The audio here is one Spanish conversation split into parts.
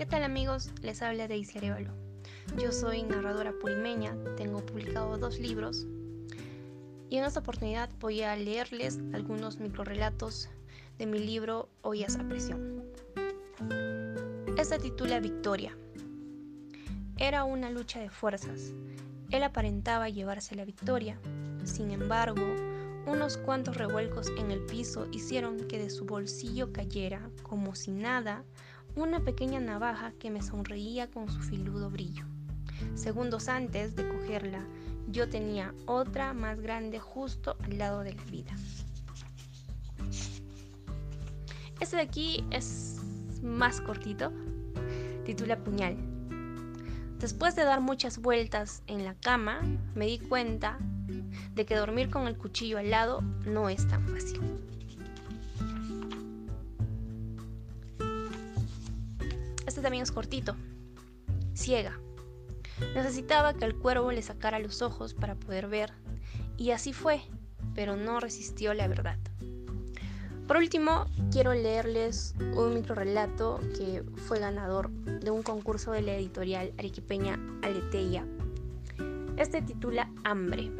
amigos? Les habla Daisy Arevalo. Yo soy narradora purimeña, tengo publicado dos libros y en esta oportunidad voy a leerles algunos microrelatos de mi libro Ollas a presión. Esta titula Victoria. Era una lucha de fuerzas. Él aparentaba llevarse la victoria. Sin embargo, unos cuantos revuelcos en el piso hicieron que de su bolsillo cayera, como si nada, una pequeña navaja que me sonreía con su filudo brillo. Segundos antes de cogerla, yo tenía otra más grande justo al lado de la vida. Este de aquí es más cortito, titula Puñal. Después de dar muchas vueltas en la cama, me di cuenta de que dormir con el cuchillo al lado no es tan fácil. Este también es cortito. Ciega. Necesitaba que el cuervo le sacara los ojos para poder ver, y así fue, pero no resistió la verdad. Por último, quiero leerles un microrelato que fue ganador de un concurso de la editorial arequipeña Aleteia. Este titula Hambre.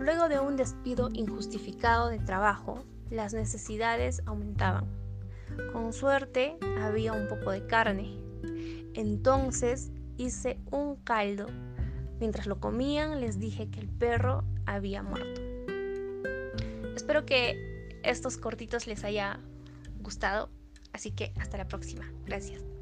Luego de un despido injustificado de trabajo, las necesidades aumentaban. Con suerte había un poco de carne. Entonces hice un caldo. Mientras lo comían les dije que el perro había muerto. Espero que estos cortitos les haya gustado, así que hasta la próxima. Gracias.